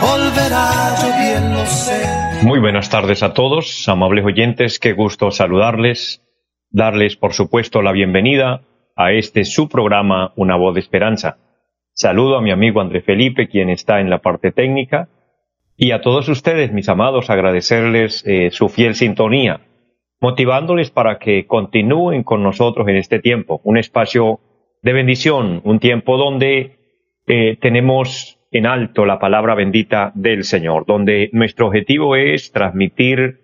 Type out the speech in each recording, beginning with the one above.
volverá, yo bien lo sé. Muy buenas tardes a todos, amables oyentes, qué gusto saludarles darles, por supuesto, la bienvenida a este su programa Una voz de esperanza. Saludo a mi amigo André Felipe, quien está en la parte técnica, y a todos ustedes, mis amados, agradecerles eh, su fiel sintonía, motivándoles para que continúen con nosotros en este tiempo, un espacio de bendición, un tiempo donde eh, tenemos en alto la palabra bendita del Señor, donde nuestro objetivo es transmitir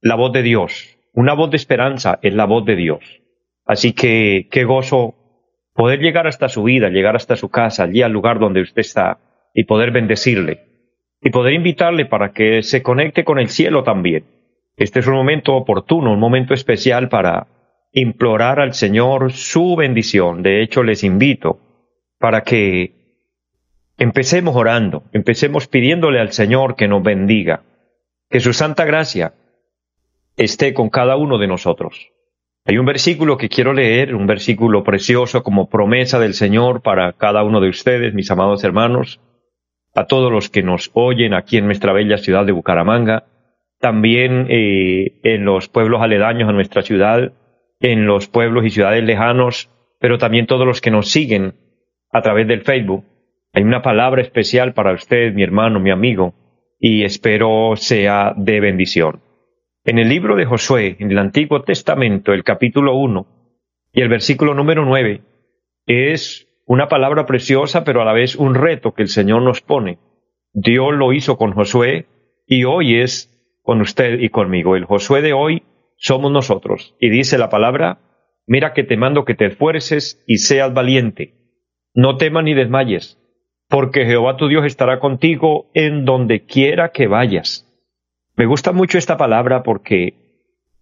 la voz de Dios, una voz de esperanza es la voz de Dios. Así que qué gozo poder llegar hasta su vida, llegar hasta su casa, allí al lugar donde usted está, y poder bendecirle, y poder invitarle para que se conecte con el cielo también. Este es un momento oportuno, un momento especial para implorar al Señor su bendición. De hecho, les invito para que empecemos orando, empecemos pidiéndole al Señor que nos bendiga, que su santa gracia esté con cada uno de nosotros. Hay un versículo que quiero leer, un versículo precioso como promesa del Señor para cada uno de ustedes, mis amados hermanos, a todos los que nos oyen aquí en nuestra bella ciudad de Bucaramanga, también eh, en los pueblos aledaños a nuestra ciudad, en los pueblos y ciudades lejanos, pero también todos los que nos siguen a través del Facebook. Hay una palabra especial para usted, mi hermano, mi amigo, y espero sea de bendición. En el libro de Josué, en el Antiguo Testamento, el capítulo 1 y el versículo número 9, es una palabra preciosa, pero a la vez un reto que el Señor nos pone. Dios lo hizo con Josué y hoy es con usted y conmigo. El Josué de hoy somos nosotros. Y dice la palabra, mira que te mando que te esfuerces y seas valiente. No temas ni desmayes, porque Jehová tu Dios estará contigo en donde quiera que vayas. Me gusta mucho esta palabra porque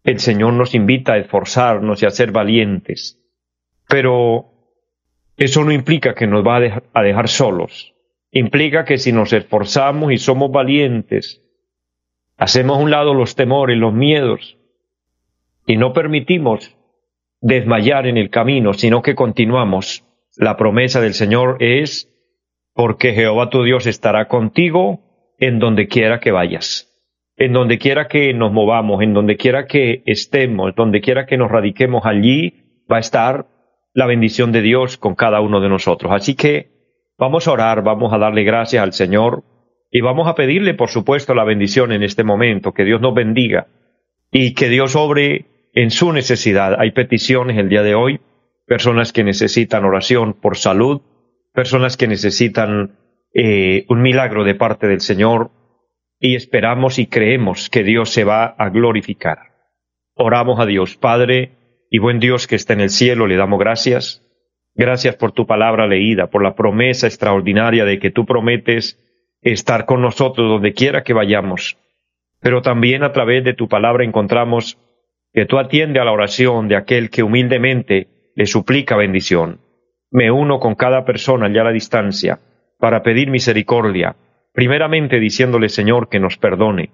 el Señor nos invita a esforzarnos y a ser valientes, pero eso no implica que nos va a dejar, solos. Implica que si nos esforzamos y somos valientes, hacemos a un lado los temores, los miedos, y no permitimos desmayar en el camino, sino que continuamos. La promesa del Señor es, porque Jehová tu Dios estará contigo en donde quiera que vayas en donde quiera que nos movamos, en donde quiera que estemos, donde quiera que nos radiquemos allí, va a estar la bendición de Dios con cada uno de nosotros. Así que vamos a orar, vamos a darle gracias al Señor y vamos a pedirle, por supuesto, la bendición en este momento, que Dios nos bendiga y que Dios obre en su necesidad. Hay peticiones el día de hoy, personas que necesitan oración por salud, personas que necesitan eh, un milagro de parte del Señor, y esperamos y creemos que Dios se va a glorificar. Oramos a Dios, Padre y buen Dios que está en el cielo, le damos gracias. Gracias por tu palabra leída, por la promesa extraordinaria de que tú prometes estar con nosotros donde quiera que vayamos. Pero también a través de tu palabra encontramos que tú atiende a la oración de aquel que humildemente le suplica bendición. Me uno con cada persona ya a la distancia para pedir misericordia, primeramente diciéndole Señor que nos perdone.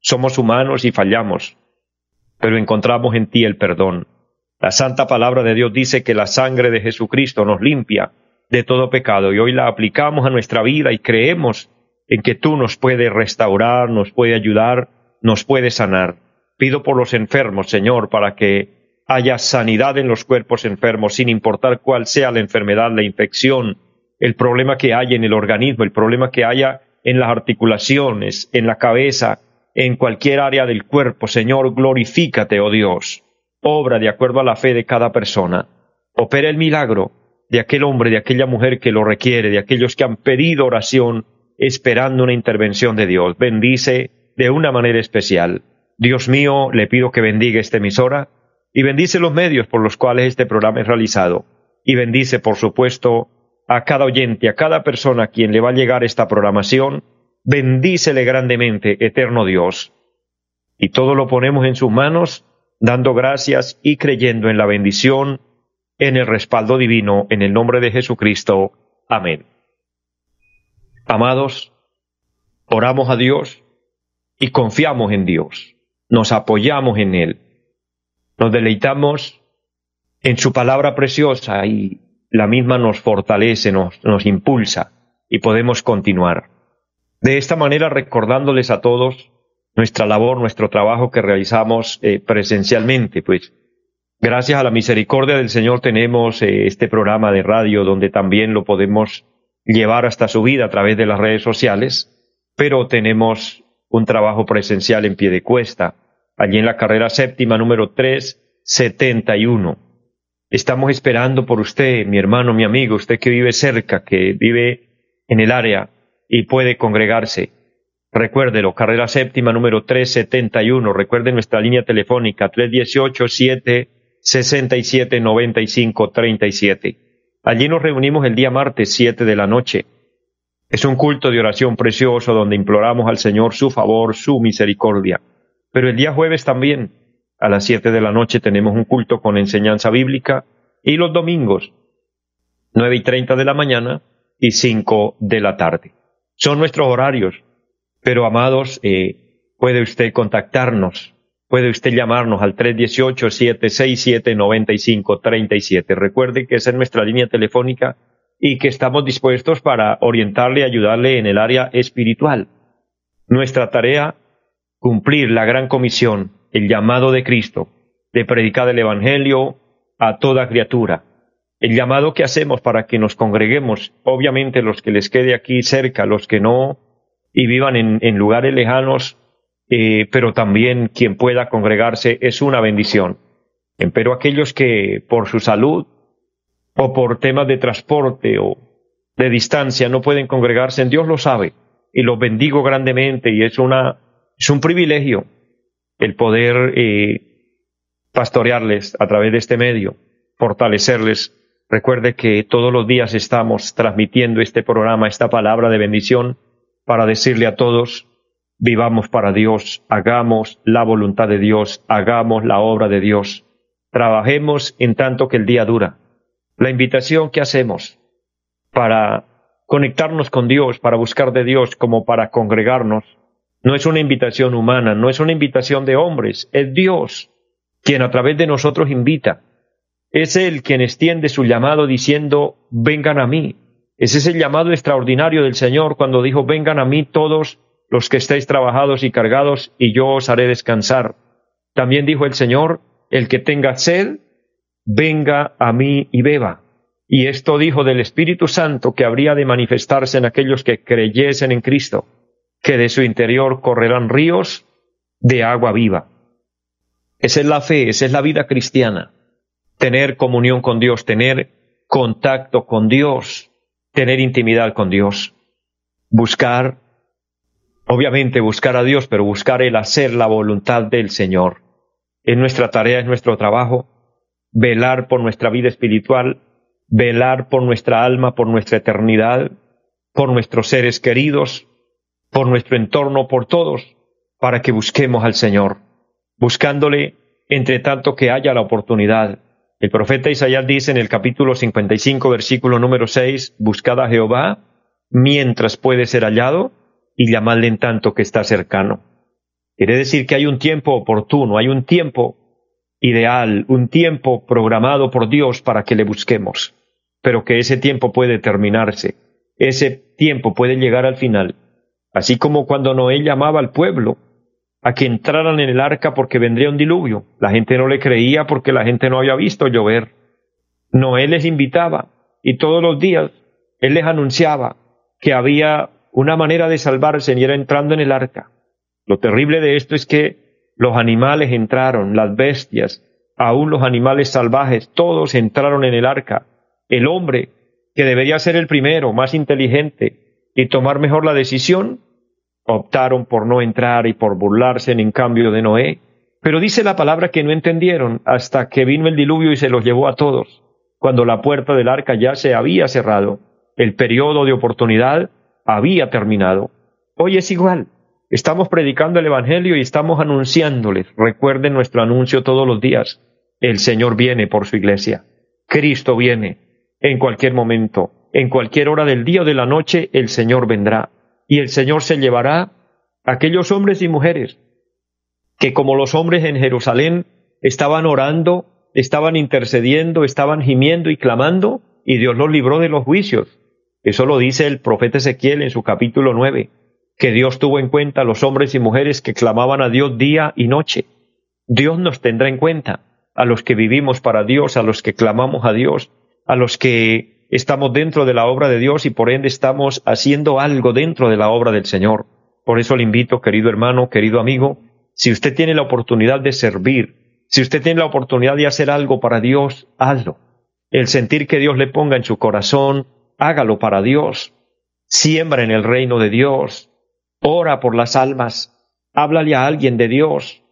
Somos humanos y fallamos, pero encontramos en ti el perdón. La santa palabra de Dios dice que la sangre de Jesucristo nos limpia de todo pecado y hoy la aplicamos a nuestra vida y creemos en que tú nos puedes restaurar, nos puede ayudar, nos puede sanar. Pido por los enfermos, Señor, para que haya sanidad en los cuerpos enfermos, sin importar cuál sea la enfermedad, la infección, el problema que haya en el organismo, el problema que haya en las articulaciones, en la cabeza, en cualquier área del cuerpo. Señor, glorifícate, oh Dios. Obra de acuerdo a la fe de cada persona. Opera el milagro de aquel hombre, de aquella mujer que lo requiere, de aquellos que han pedido oración esperando una intervención de Dios. Bendice de una manera especial. Dios mío, le pido que bendiga esta emisora y bendice los medios por los cuales este programa es realizado. Y bendice, por supuesto, a cada oyente, a cada persona a quien le va a llegar esta programación, Bendícele grandemente, eterno Dios. Y todo lo ponemos en sus manos, dando gracias y creyendo en la bendición, en el respaldo divino, en el nombre de Jesucristo. Amén. Amados, oramos a Dios y confiamos en Dios, nos apoyamos en Él, nos deleitamos en su palabra preciosa y la misma nos fortalece, nos, nos impulsa y podemos continuar. De esta manera recordándoles a todos nuestra labor, nuestro trabajo que realizamos eh, presencialmente, pues gracias a la misericordia del Señor tenemos eh, este programa de radio donde también lo podemos llevar hasta su vida a través de las redes sociales, pero tenemos un trabajo presencial en pie de cuesta, allí en la carrera séptima número 371. Estamos esperando por usted, mi hermano, mi amigo, usted que vive cerca, que vive en el área y puede congregarse. Recuérdelo, carrera séptima número 371. Recuerde nuestra línea telefónica 318-767-9537. Allí nos reunimos el día martes 7 de la noche. Es un culto de oración precioso donde imploramos al Señor su favor, su misericordia. Pero el día jueves también a las siete de la noche tenemos un culto con enseñanza bíblica y los domingos, nueve y treinta de la mañana y cinco de la tarde. Son nuestros horarios, pero amados, eh, puede usted contactarnos, puede usted llamarnos al 318-767-9537. Recuerde que esa es nuestra línea telefónica y que estamos dispuestos para orientarle y ayudarle en el área espiritual. Nuestra tarea, cumplir la gran comisión el llamado de Cristo de predicar el Evangelio a toda criatura. El llamado que hacemos para que nos congreguemos, obviamente los que les quede aquí cerca, los que no y vivan en, lugares lejanos, eh, pero también quien pueda congregarse es una bendición. Pero aquellos que por su salud o por temas de transporte o de distancia no pueden congregarse, Dios lo sabe y los bendigo grandemente y es una es un privilegio el poder eh, pastorearles a través de este medio, fortalecerles. Recuerde que todos los días estamos transmitiendo este programa, esta palabra de bendición, para decirle a todos, vivamos para Dios, hagamos la voluntad de Dios, hagamos la obra de Dios, trabajemos en tanto que el día dura. La invitación que hacemos para conectarnos con Dios, para buscar de Dios, como para congregarnos, no es una invitación humana, no es una invitación de hombres, es Dios quien a través de nosotros invita. Es Él quien extiende su llamado diciendo, vengan a mí. Ese es el llamado extraordinario del Señor cuando dijo, vengan a mí todos los que estéis trabajados y cargados, y yo os haré descansar. También dijo el Señor, el que tenga sed, venga a mí y beba. Y esto dijo del Espíritu Santo que habría de manifestarse en aquellos que creyesen en Cristo que de su interior correrán ríos de agua viva. Esa es la fe, esa es la vida cristiana. Tener comunión con Dios, tener contacto con Dios, tener intimidad con Dios. Buscar, obviamente buscar a Dios, pero buscar el hacer la voluntad del Señor. Es nuestra tarea, es nuestro trabajo, velar por nuestra vida espiritual, velar por nuestra alma, por nuestra eternidad, por nuestros seres queridos, por nuestro entorno, por todos, para que busquemos al Señor, buscándole entre tanto que haya la oportunidad. El profeta Isaías dice en el capítulo 55, versículo número 6, Buscad a Jehová mientras puede ser hallado y llamadle en tanto que está cercano. Quiere decir que hay un tiempo oportuno, hay un tiempo ideal, un tiempo programado por Dios para que le busquemos, pero que ese tiempo puede terminarse, ese tiempo puede llegar al final Así como cuando Noé llamaba al pueblo a que entraran en el arca porque vendría un diluvio. La gente no le creía porque la gente no había visto llover. Noé les invitaba y todos los días él les anunciaba que había una manera de salvarse y era entrando en el arca. Lo terrible de esto es que los animales entraron, las bestias, aún los animales salvajes, todos entraron en el arca. El hombre, que debería ser el primero, más inteligente y tomar mejor la decisión, optaron por no entrar y por burlarse en cambio de Noé. Pero dice la palabra que no entendieron hasta que vino el diluvio y se los llevó a todos, cuando la puerta del arca ya se había cerrado, el periodo de oportunidad había terminado. Hoy es igual. Estamos predicando el Evangelio y estamos anunciándoles. Recuerden nuestro anuncio todos los días. El Señor viene por su iglesia. Cristo viene. En cualquier momento, en cualquier hora del día o de la noche, el Señor vendrá. Y el Señor se llevará a aquellos hombres y mujeres que como los hombres en Jerusalén estaban orando, estaban intercediendo, estaban gimiendo y clamando, y Dios los libró de los juicios. Eso lo dice el profeta Ezequiel en su capítulo 9, que Dios tuvo en cuenta a los hombres y mujeres que clamaban a Dios día y noche. Dios nos tendrá en cuenta a los que vivimos para Dios, a los que clamamos a Dios, a los que estamos dentro de la obra de Dios y por ende estamos haciendo algo dentro de la obra del Señor. Por eso le invito, querido hermano, querido amigo, si usted tiene la oportunidad de servir, si usted tiene la oportunidad de hacer algo para Dios, hazlo. El sentir que Dios le ponga en su corazón, hágalo para Dios. Siembra en el reino de Dios. Ora por las almas. Háblale a alguien de Dios.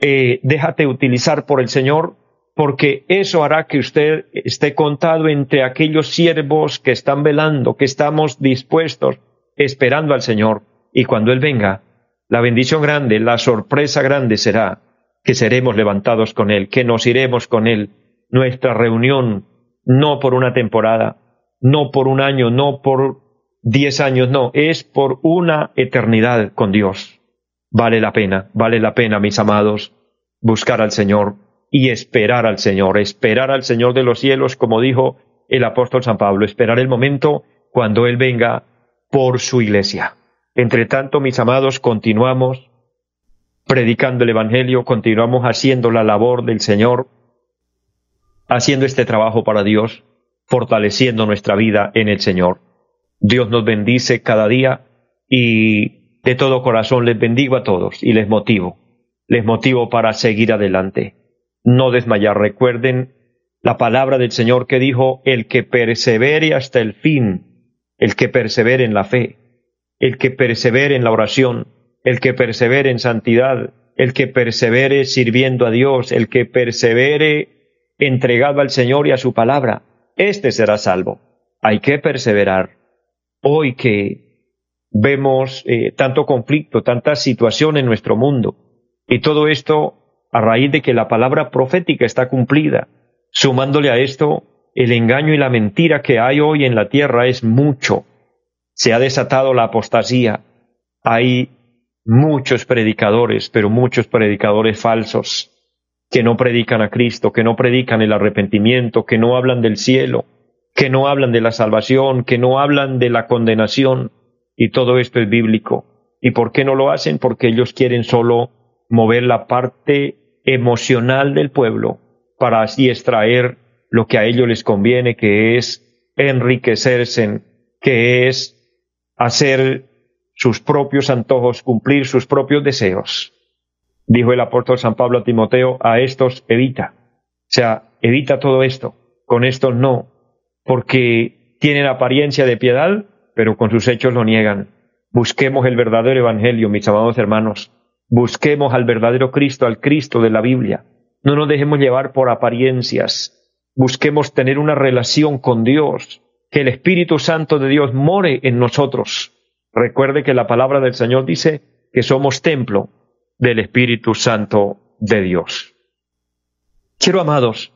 Eh, déjate utilizar por el Señor, porque eso hará que usted esté contado entre aquellos siervos que están velando, que estamos dispuestos, esperando al Señor. Y cuando Él venga, la bendición grande, la sorpresa grande será que seremos levantados con Él, que nos iremos con Él. Nuestra reunión, no por una temporada, no por un año, no por diez años, no, es por una eternidad con Dios. Vale la pena, vale la pena, mis amados, buscar al Señor y esperar al Señor, esperar al Señor de los cielos, como dijo el apóstol San Pablo, esperar el momento cuando Él venga por su iglesia. Entre tanto, mis amados, continuamos predicando el Evangelio, continuamos haciendo la labor del Señor, haciendo este trabajo para Dios, fortaleciendo nuestra vida en el Señor. Dios nos bendice cada día y de todo corazón les bendigo a todos y les motivo, les motivo para seguir adelante, no desmayar. Recuerden la palabra del Señor que dijo, el que persevere hasta el fin, el que persevere en la fe, el que persevere en la oración, el que persevere en santidad, el que persevere sirviendo a Dios, el que persevere entregado al Señor y a su palabra, éste será salvo. Hay que perseverar. Hoy que vemos eh, tanto conflicto, tanta situación en nuestro mundo, y todo esto a raíz de que la palabra profética está cumplida, sumándole a esto el engaño y la mentira que hay hoy en la tierra es mucho se ha desatado la apostasía. Hay muchos predicadores, pero muchos predicadores falsos, que no predican a Cristo, que no predican el arrepentimiento, que no hablan del cielo, que no hablan de la salvación, que no hablan de la condenación, y todo esto es bíblico. ¿Y por qué no lo hacen? Porque ellos quieren solo mover la parte emocional del pueblo para así extraer lo que a ellos les conviene, que es enriquecerse, que es hacer sus propios antojos, cumplir sus propios deseos. Dijo el apóstol San Pablo a Timoteo, a estos evita. O sea, evita todo esto. Con estos no, porque tienen apariencia de piedad, pero con sus hechos lo niegan. Busquemos el verdadero evangelio, mis amados hermanos. Busquemos al verdadero Cristo, al Cristo de la Biblia. No nos dejemos llevar por apariencias. Busquemos tener una relación con Dios, que el Espíritu Santo de Dios more en nosotros. Recuerde que la palabra del Señor dice que somos templo del Espíritu Santo de Dios. Quiero, amados,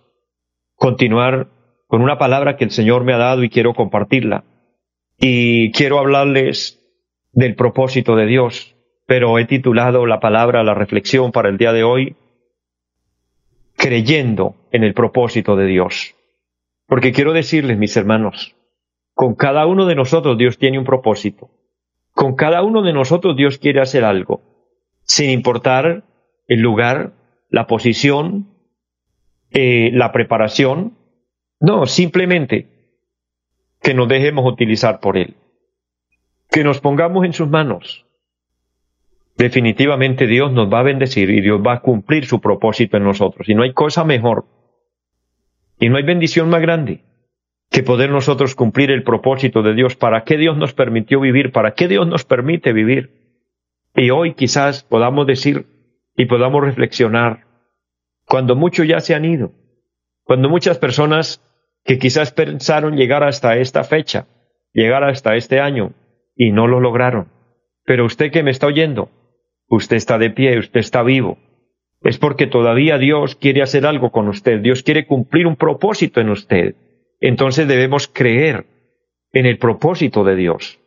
continuar con una palabra que el Señor me ha dado y quiero compartirla. Y quiero hablarles del propósito de Dios, pero he titulado la palabra, la reflexión para el día de hoy, creyendo en el propósito de Dios. Porque quiero decirles, mis hermanos, con cada uno de nosotros Dios tiene un propósito. Con cada uno de nosotros Dios quiere hacer algo, sin importar el lugar, la posición, eh, la preparación. No, simplemente que nos dejemos utilizar por Él. Que nos pongamos en sus manos. Definitivamente Dios nos va a bendecir y Dios va a cumplir su propósito en nosotros. Y no hay cosa mejor. Y no hay bendición más grande que poder nosotros cumplir el propósito de Dios, para qué Dios nos permitió vivir, para qué Dios nos permite vivir. Y hoy quizás podamos decir y podamos reflexionar, cuando muchos ya se han ido, cuando muchas personas que quizás pensaron llegar hasta esta fecha, llegar hasta este año, y no lo lograron. pero usted que me está oyendo, usted está de pie, usted está vivo. Es porque todavía Dios quiere hacer algo con usted, Dios quiere cumplir un propósito en usted. Entonces debemos creer en el propósito de Dios.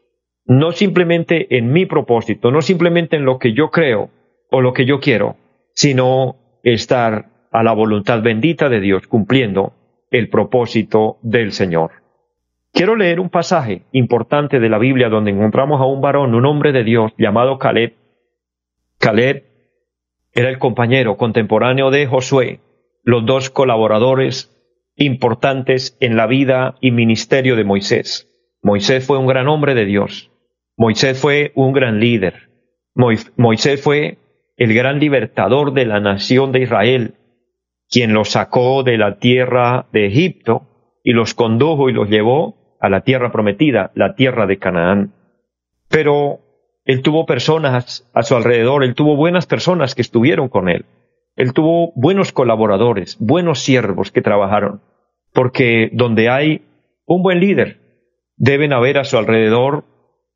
No simplemente en mi propósito, no simplemente en lo que yo creo o lo que yo quiero, sino estar a la voluntad bendita de Dios cumpliendo el propósito del Señor. Quiero leer un pasaje importante de la Biblia donde encontramos a un varón, un hombre de Dios llamado Caleb. Caleb era el compañero contemporáneo de Josué, los dos colaboradores importantes en la vida y ministerio de Moisés. Moisés fue un gran hombre de Dios. Moisés fue un gran líder. Moisés fue el gran libertador de la nación de Israel, quien los sacó de la tierra de Egipto y los condujo y los llevó a la tierra prometida, la tierra de Canaán. Pero él tuvo personas a su alrededor, él tuvo buenas personas que estuvieron con él. Él tuvo buenos colaboradores, buenos siervos que trabajaron, porque donde hay un buen líder, deben haber a su alrededor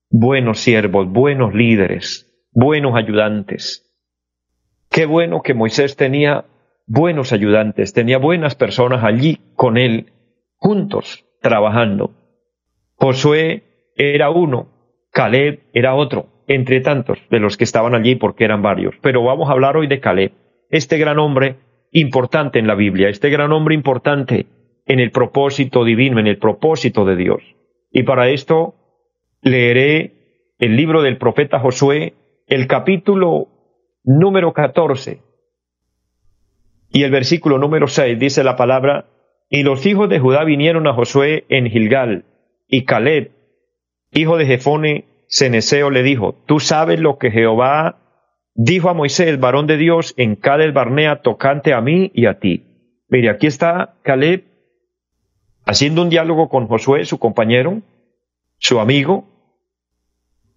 buenos siervos, buenos líderes, buenos ayudantes. Qué bueno que Moisés tenía buenos ayudantes, tenía buenas personas allí con él, juntos, trabajando. Josué era uno, Caleb era otro, entre tantos de los que estaban allí porque eran varios. Pero vamos a hablar hoy de Caleb, este gran hombre importante en la Biblia, este gran hombre importante en el propósito divino, en el propósito de Dios. Y para esto leeré el libro del profeta Josué, el capítulo número 14 y el versículo número 6 dice la palabra, y los hijos de Judá vinieron a Josué en Gilgal, y Caleb, hijo de Jefone, Ceneseo, le dijo, tú sabes lo que Jehová dijo a Moisés, varón de Dios, en Cades Barnea, tocante a mí y a ti. Mire, aquí está Caleb haciendo un diálogo con Josué, su compañero, su amigo,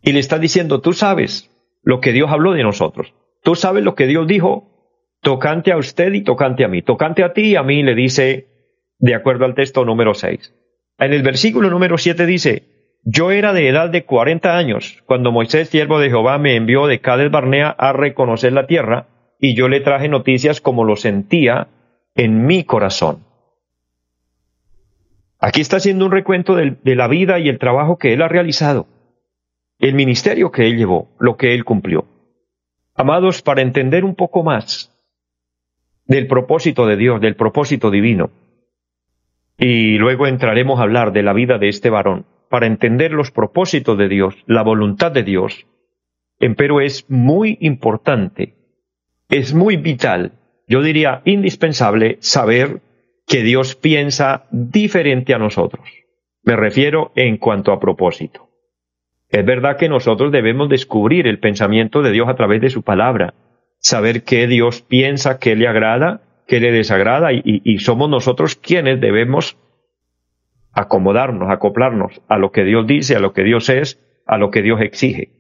y le está diciendo, tú sabes lo que Dios habló de nosotros. Tú sabes lo que Dios dijo tocante a usted y tocante a mí. Tocante a ti y a mí le dice, de acuerdo al texto número 6. En el versículo número 7 dice, yo era de edad de cuarenta años cuando Moisés, siervo de Jehová, me envió de Cades Barnea a reconocer la tierra, y yo le traje noticias como lo sentía en mi corazón. Aquí está haciendo un recuento de, de la vida y el trabajo que él ha realizado, el ministerio que él llevó, lo que él cumplió. Amados, para entender un poco más del propósito de Dios, del propósito divino, y luego entraremos a hablar de la vida de este varón, para entender los propósitos de Dios, la voluntad de Dios, empero es muy importante, es muy vital, yo diría indispensable saber que Dios piensa diferente a nosotros. Me refiero en cuanto a propósito. Es verdad que nosotros debemos descubrir el pensamiento de Dios a través de su palabra, saber qué Dios piensa, qué le agrada, qué le desagrada, y, somos nosotros quienes debemos acomodarnos, acoplarnos a lo que Dios dice, a lo que Dios es, a lo que Dios exige.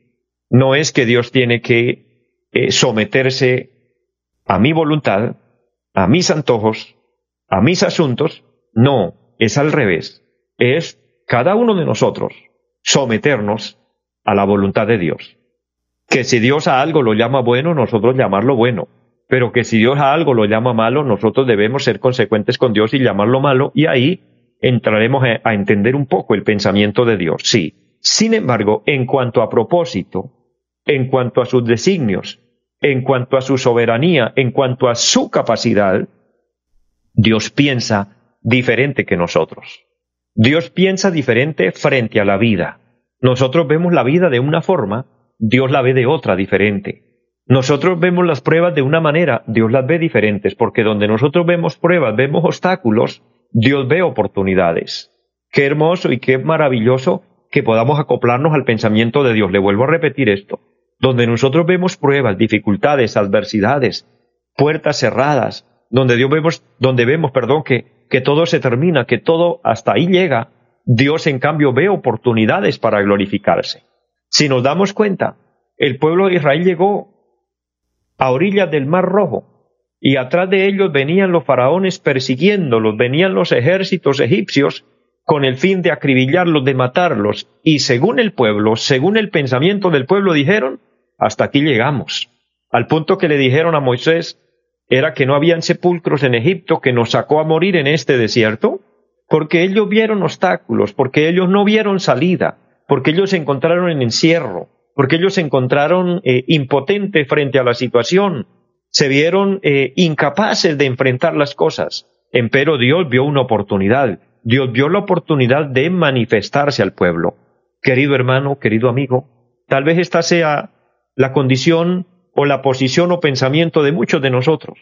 No es que Dios tiene que eh, someterse a mi voluntad, a mis antojos, a mis asuntos, no, es al revés. Es cada uno de nosotros someternos a la voluntad de Dios. Que si Dios a algo lo llama bueno, nosotros llamarlo bueno. Pero que si Dios a algo lo llama malo, nosotros debemos ser consecuentes con Dios y llamarlo malo, y ahí entraremos a entender un poco el pensamiento de Dios. Sí. Sin embargo, en cuanto a propósito, en cuanto a sus designios, en cuanto a su soberanía, en cuanto a su capacidad, Dios piensa diferente que nosotros. Dios piensa diferente frente a la vida. Nosotros vemos la vida de una forma, Dios la ve de otra diferente. Nosotros vemos las pruebas de una manera, Dios las ve diferentes, porque donde nosotros vemos pruebas, vemos obstáculos, Dios ve oportunidades. Qué hermoso y qué maravilloso que podamos acoplarnos al pensamiento de Dios. Le vuelvo a repetir esto. Donde nosotros vemos pruebas, dificultades, adversidades, puertas cerradas, donde Dios vemos, donde vemos, perdón, que, que todo se termina, que todo hasta ahí llega, Dios en cambio ve oportunidades para glorificarse. Si nos damos cuenta, el pueblo de Israel llegó a orillas del Mar Rojo y atrás de ellos venían los faraones persiguiéndolos, venían los ejércitos egipcios con el fin de acribillarlos, de matarlos, y según el pueblo, según el pensamiento del pueblo, dijeron, hasta aquí llegamos. Al punto que le dijeron a Moisés, era que no habían sepulcros en Egipto que nos sacó a morir en este desierto, porque ellos vieron obstáculos, porque ellos no vieron salida, porque ellos se encontraron en encierro, porque ellos se encontraron eh, impotentes frente a la situación, se vieron eh, incapaces de enfrentar las cosas. Empero Dios vio una oportunidad, Dios vio la oportunidad de manifestarse al pueblo. Querido hermano, querido amigo, tal vez esta sea la condición o la posición o pensamiento de muchos de nosotros.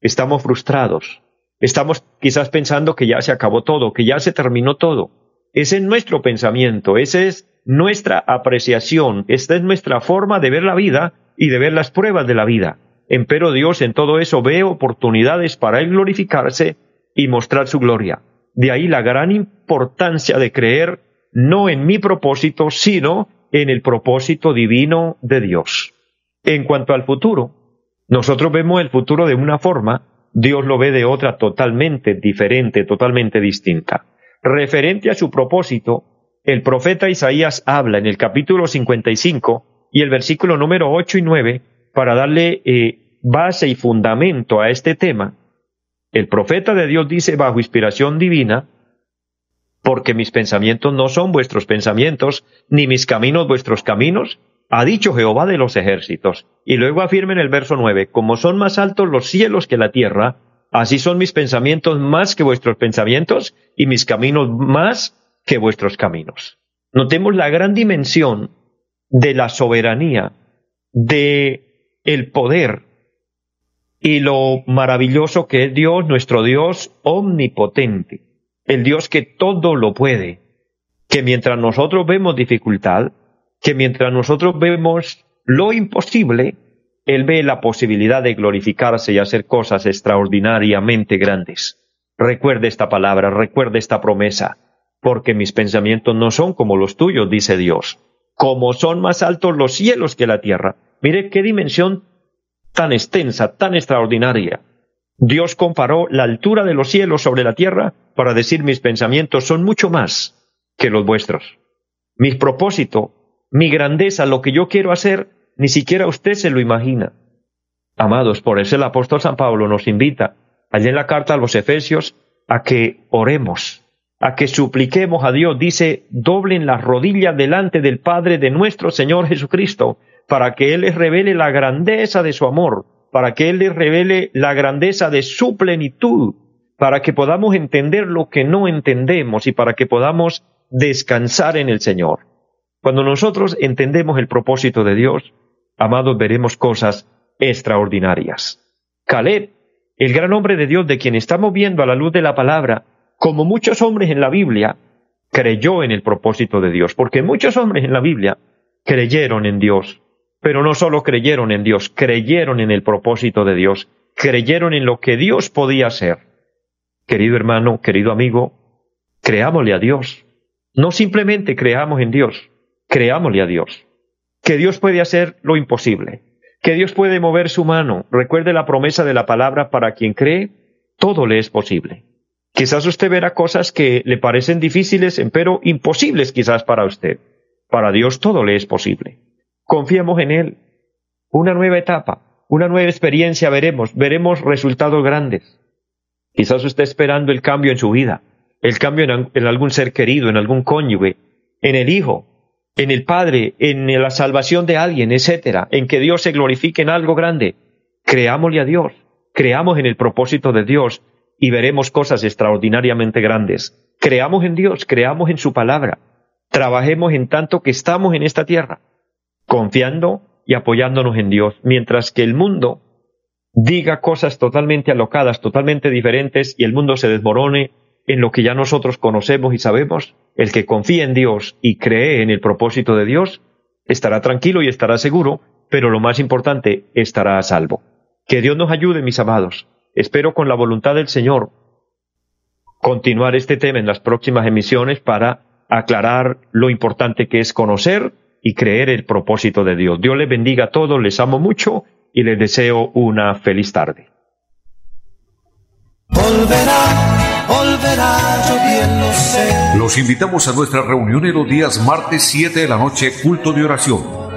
Estamos frustrados. Estamos quizás pensando que ya se acabó todo, que ya se terminó todo. Ese es nuestro pensamiento, esa es nuestra apreciación, esta es nuestra forma de ver la vida y de ver las pruebas de la vida. Empero Dios en todo eso ve oportunidades para Él glorificarse y mostrar su gloria. De ahí la gran importancia de creer no en mi propósito, sino en el propósito divino de Dios. En cuanto al futuro, nosotros vemos el futuro de una forma, Dios lo ve de otra totalmente diferente, totalmente distinta. Referente a su propósito, el profeta Isaías habla en el capítulo 55 y el versículo número 8 y 9 para darle eh, base y fundamento a este tema. El profeta de Dios dice bajo inspiración divina, porque mis pensamientos no son vuestros pensamientos, ni mis caminos vuestros caminos, ha dicho Jehová de los ejércitos. Y luego afirma en el verso nueve, como son más altos los cielos que la tierra, así son mis pensamientos más que vuestros pensamientos, y mis caminos más que vuestros caminos. Notemos la gran dimensión de la soberanía, de el poder y lo maravilloso que es Dios, nuestro Dios omnipotente, el Dios que todo lo puede, que mientras nosotros vemos dificultad, que mientras nosotros vemos lo imposible, Él ve la posibilidad de glorificarse y hacer cosas extraordinariamente grandes. Recuerde esta palabra, recuerde esta promesa, porque mis pensamientos no son como los tuyos, dice Dios, como son más altos los cielos que la tierra. Mire qué dimensión tan extensa, tan extraordinaria. Dios comparó la altura de los cielos sobre la tierra para decir mis pensamientos son mucho más que los vuestros. Mi propósito mi grandeza, lo que yo quiero hacer, ni siquiera usted se lo imagina. Amados, por eso el apóstol San Pablo nos invita, allá en la carta a los Efesios, a que oremos, a que supliquemos a Dios. Dice, doblen las rodillas delante del Padre de nuestro Señor Jesucristo, para que Él les revele la grandeza de su amor, para que Él les revele la grandeza de su plenitud, para que podamos entender lo que no entendemos y para que podamos descansar en el Señor. Cuando nosotros entendemos el propósito de Dios, amados, veremos cosas extraordinarias. Caleb, el gran hombre de Dios de quien estamos viendo a la luz de la palabra, como muchos hombres en la Biblia, creyó en el propósito de Dios, porque muchos hombres en la Biblia creyeron en Dios, pero no solo creyeron en Dios, creyeron en el propósito de Dios, creyeron en lo que Dios podía hacer. Querido hermano, querido amigo, creámosle a Dios. No simplemente creamos en Dios, creámosle a Dios, que Dios puede hacer lo imposible, que Dios puede mover su mano. Recuerde la promesa de la palabra, para quien cree, todo le es posible. Quizás usted verá cosas que le parecen difíciles, pero imposibles quizás para usted. Para Dios todo le es posible. Confiemos en Él. Una nueva etapa, una nueva experiencia veremos, veremos resultados grandes. Quizás usted esperando el cambio en su vida, el cambio en, algún ser querido, en algún cónyuge, en el hijo, en el Padre, en la salvación de alguien, etcétera, en que Dios se glorifique en algo grande. Creámosle a Dios, creamos en el propósito de Dios y veremos cosas extraordinariamente grandes. Creamos en Dios, creamos en su palabra. Trabajemos en tanto que estamos en esta tierra, confiando y apoyándonos en Dios, mientras que el mundo diga cosas totalmente alocadas, totalmente diferentes y el mundo se desmorone en lo que ya nosotros conocemos y sabemos, el que confía en Dios y cree en el propósito de Dios, estará tranquilo y estará seguro, pero lo más importante, estará a salvo. Que Dios nos ayude, mis amados. Espero con la voluntad del Señor continuar este tema en las próximas emisiones para aclarar lo importante que es conocer y creer el propósito de Dios. Dios les bendiga a todos, les amo mucho y les deseo una feliz tarde. Volverá, volverá bien lo sé. Los invitamos a nuestra reunión en los días martes 7 de la noche, culto de oración